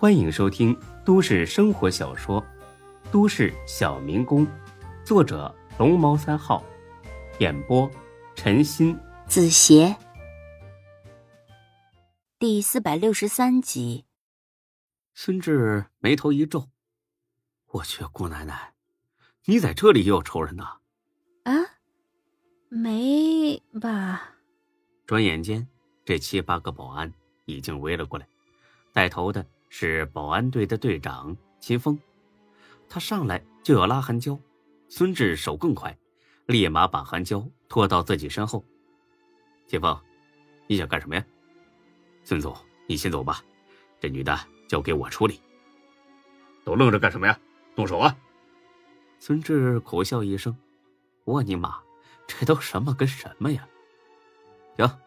欢迎收听都市生活小说《都市小民工》，作者龙猫三号，演播陈鑫、子邪，第四百六十三集。孙志眉头一皱：“我去，姑奶奶，你在这里也有仇人呐？”啊，没吧？转眼间，这七八个保安已经围了过来，带头的是保安队的队长秦风。他上来就要拉韩娇，孙志手更快，立马把韩娇拖到自己身后。秦风，你想干什么呀？孙总，你先走吧，这女的交给我处理。都愣着干什么呀？动手啊！孙志苦笑一声：“我你妈，这都什么跟什么呀？”行，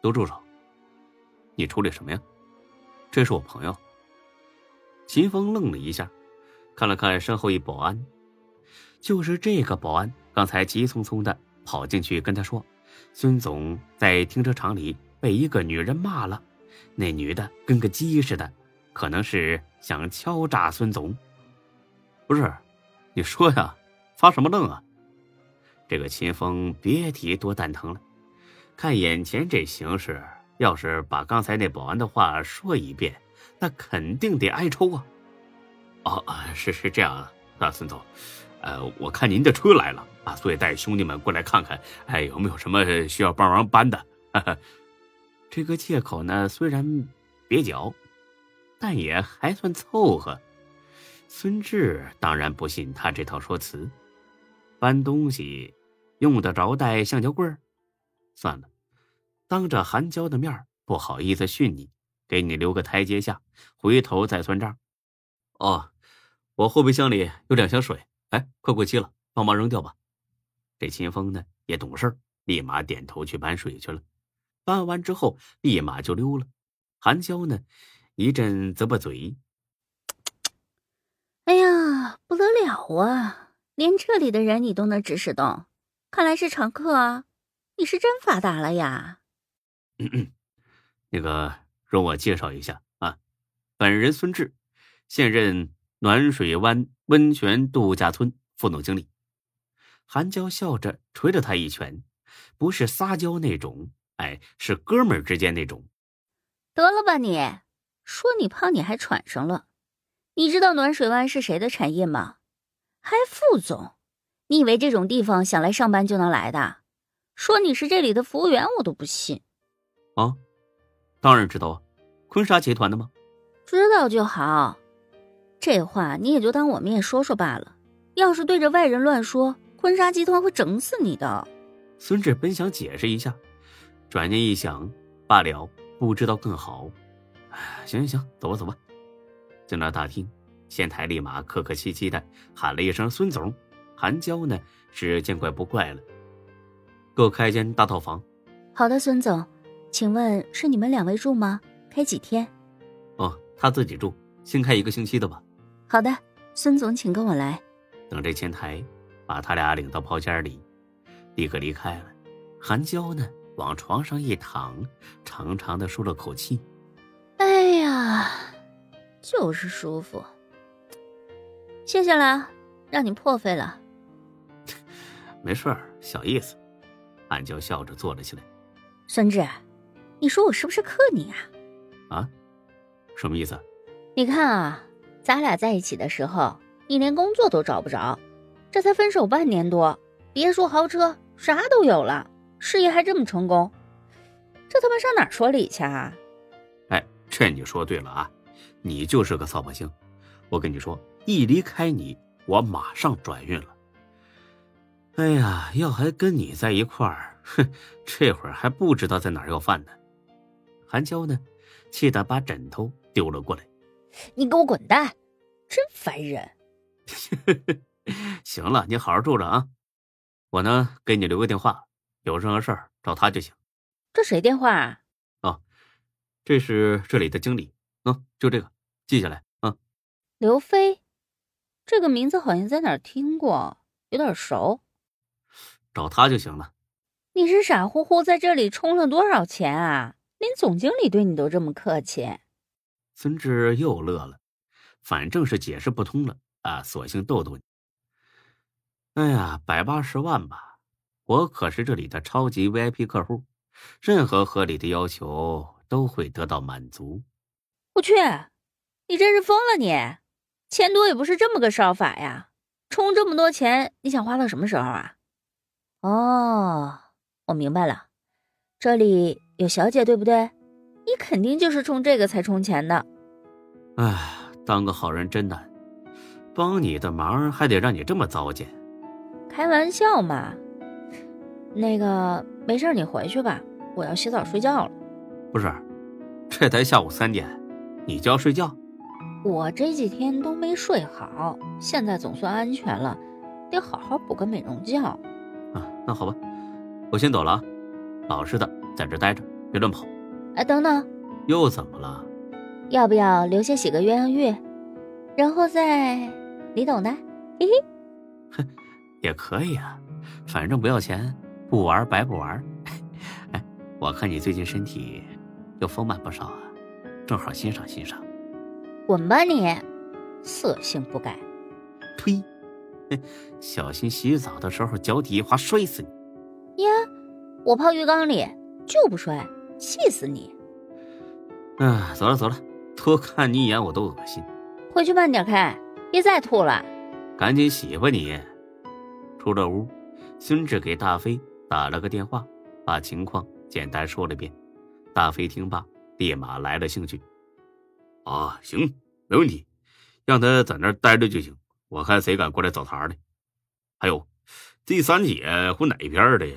都住手！你处理什么呀？这是我朋友。秦风愣了一下，看了看身后一保安，就是这个保安刚才急匆匆的跑进去跟他说：“孙总在停车场里被一个女人骂了，那女的跟个鸡似的，可能是想敲诈孙总。”不是，你说呀，发什么愣啊？这个秦风别提多蛋疼了。看眼前这形势，要是把刚才那保安的话说一遍，那肯定得挨抽啊！哦，是是这样啊，孙总，呃，我看您的车来了啊，所以带兄弟们过来看看，哎，有没有什么需要帮忙搬的？这个借口呢，虽然蹩脚，但也还算凑合。孙志当然不信他这套说辞，搬东西用得着带橡胶棍儿？算了，当着韩娇的面不好意思训你，给你留个台阶下，回头再算账。哦，我后备箱里有两箱水，哎，快过期了，帮忙扔掉吧。这秦风呢也懂事，立马点头去搬水去了。搬完之后，立马就溜了。韩娇呢一阵啧巴嘴：“哎呀，不得了啊！连这里的人你都能指使动，看来是常客啊。”你是真发达了呀！嗯 嗯那个，容我介绍一下啊，本人孙志，现任暖水湾温泉度假村副总经理。韩娇笑着捶了他一拳，不是撒娇那种，哎，是哥们儿之间那种。得了吧你！说你胖，你还喘上了。你知道暖水湾是谁的产业吗？还副总？你以为这种地方想来上班就能来的？说你是这里的服务员，我都不信。啊，当然知道啊，坤沙集团的吗？知道就好，这话你也就当我面说说罢了。要是对着外人乱说，坤沙集团会整死你的。孙志本想解释一下，转念一想，罢了，不知道更好。行行行，走吧走吧。进了大厅，仙台立马客客气气的喊了一声“孙总”，韩娇呢是见怪不怪了。给我开一间大套房。好的，孙总，请问是你们两位住吗？开几天？哦，他自己住，新开一个星期的吧。好的，孙总，请跟我来。等这前台把他俩领到包间里，立刻离开了。韩娇呢，往床上一躺，长长的舒了口气。哎呀，就是舒服。谢谢了，让你破费了。没事儿，小意思。韩娇笑着坐了起来。孙志，你说我是不是克你啊？啊？什么意思？你看啊，咱俩在一起的时候，你连工作都找不着，这才分手半年多，别墅豪车，啥都有了，事业还这么成功，这他妈上哪说理去啊？哎，这你说对了啊，你就是个扫把星。我跟你说，一离开你，我马上转运了。哎呀，要还跟你在一块儿，哼，这会儿还不知道在哪儿要饭呢。韩娇呢，气得把枕头丢了过来。你给我滚蛋，真烦人。行了，你好好住着啊。我呢，给你留个电话，有任何事儿找他就行。这谁电话啊？哦，这是这里的经理。嗯，就这个，记下来啊。刘飞，这个名字好像在哪儿听过，有点熟。找他就行了。你是傻乎乎在这里充了多少钱啊？连总经理对你都这么客气。孙志又乐了，反正是解释不通了啊，索性逗逗你。哎呀，百八十万吧，我可是这里的超级 VIP 客户，任何合理的要求都会得到满足。我去，你真是疯了！你钱多也不是这么个烧法呀！充这么多钱，你想花到什么时候啊？哦，我明白了，这里有小姐，对不对？你肯定就是冲这个才充钱的。哎，当个好人真难，帮你的忙还得让你这么糟践。开玩笑嘛。那个没事，你回去吧，我要洗澡睡觉了。不是，这才下午三点，你就要睡觉？我这几天都没睡好，现在总算安全了，得好好补个美容觉。啊，那好吧，我先走了啊，老实的在这待着，别乱跑。哎，等等，又怎么了？要不要留下洗个鸳鸯浴，然后再……你懂的，嘿嘿。哼，也可以啊，反正不要钱，不玩白不玩。哎，我看你最近身体又丰满不少啊，正好欣赏欣赏。滚吧你，色性不改。呸！小心洗澡的时候脚底一滑摔死你。呀，我泡浴缸里就不摔，气死你！啊，走了走了，多看你一眼我都恶心。回去慢点开，别再吐了。赶紧洗吧你。出了屋，孙志给大飞打了个电话，把情况简单说了遍。大飞听罢，立马来了兴趣。啊，行，没问题，让他在那儿待着就行。我看谁敢过来找茬的。还有，这三姐混哪一片的呀？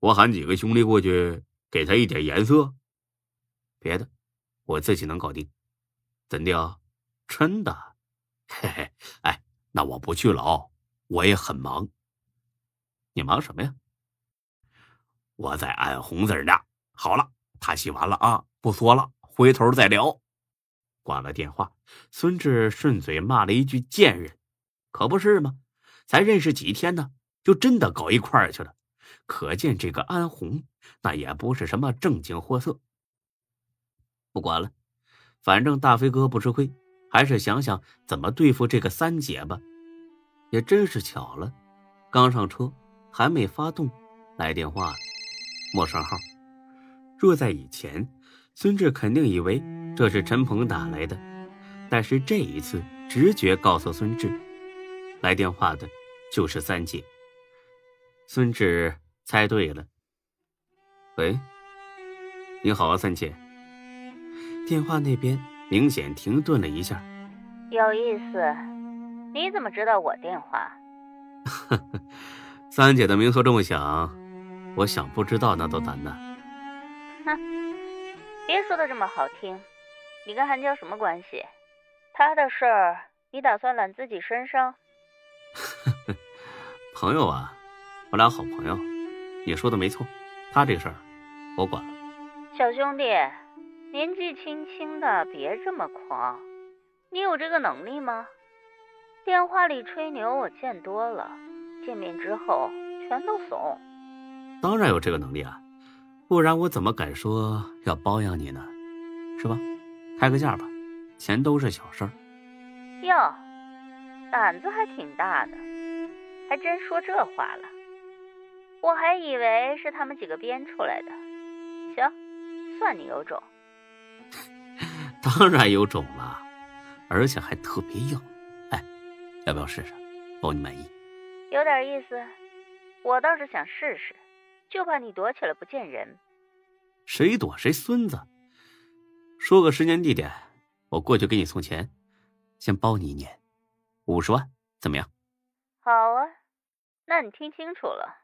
我喊几个兄弟过去，给他一点颜色。别的，我自己能搞定。怎的？真的？嘿嘿，哎，那我不去了哦，我也很忙。你忙什么呀？我在按红字呢。好了，他洗完了啊，不说了，回头再聊。挂了电话，孙志顺嘴骂了一句“贱人”，可不是吗？才认识几天呢，就真的搞一块儿去了。可见这个安红那也不是什么正经货色。不管了，反正大飞哥不吃亏，还是想想怎么对付这个三姐吧。也真是巧了，刚上车还没发动，来电话了，陌生号。若在以前。孙志肯定以为这是陈鹏打来的，但是这一次直觉告诉孙志，来电话的就是三姐。孙志猜对了。喂，你好啊，三姐。电话那边明显停顿了一下。有意思，你怎么知道我电话？呵呵，三姐的名头这么响，我想不知道那都难呢。哼。别说的这么好听，你跟韩娇什么关系？他的事儿你打算揽自己身上？朋友啊，我俩好朋友。你说的没错，他这事儿我管了。小兄弟，年纪轻轻的别这么狂，你有这个能力吗？电话里吹牛我见多了，见面之后全都怂。当然有这个能力啊。不然我怎么敢说要包养你呢？是吧？开个价吧，钱都是小事儿。哟，胆子还挺大的，还真说这话了。我还以为是他们几个编出来的。行，算你有种。当然有种了，而且还特别硬。哎，要不要试试？包你满意？有点意思，我倒是想试试。就怕你躲起来不见人，谁躲谁孙子。说个时间地点，我过去给你送钱，先包你一年，五十万，怎么样？好啊，那你听清楚了。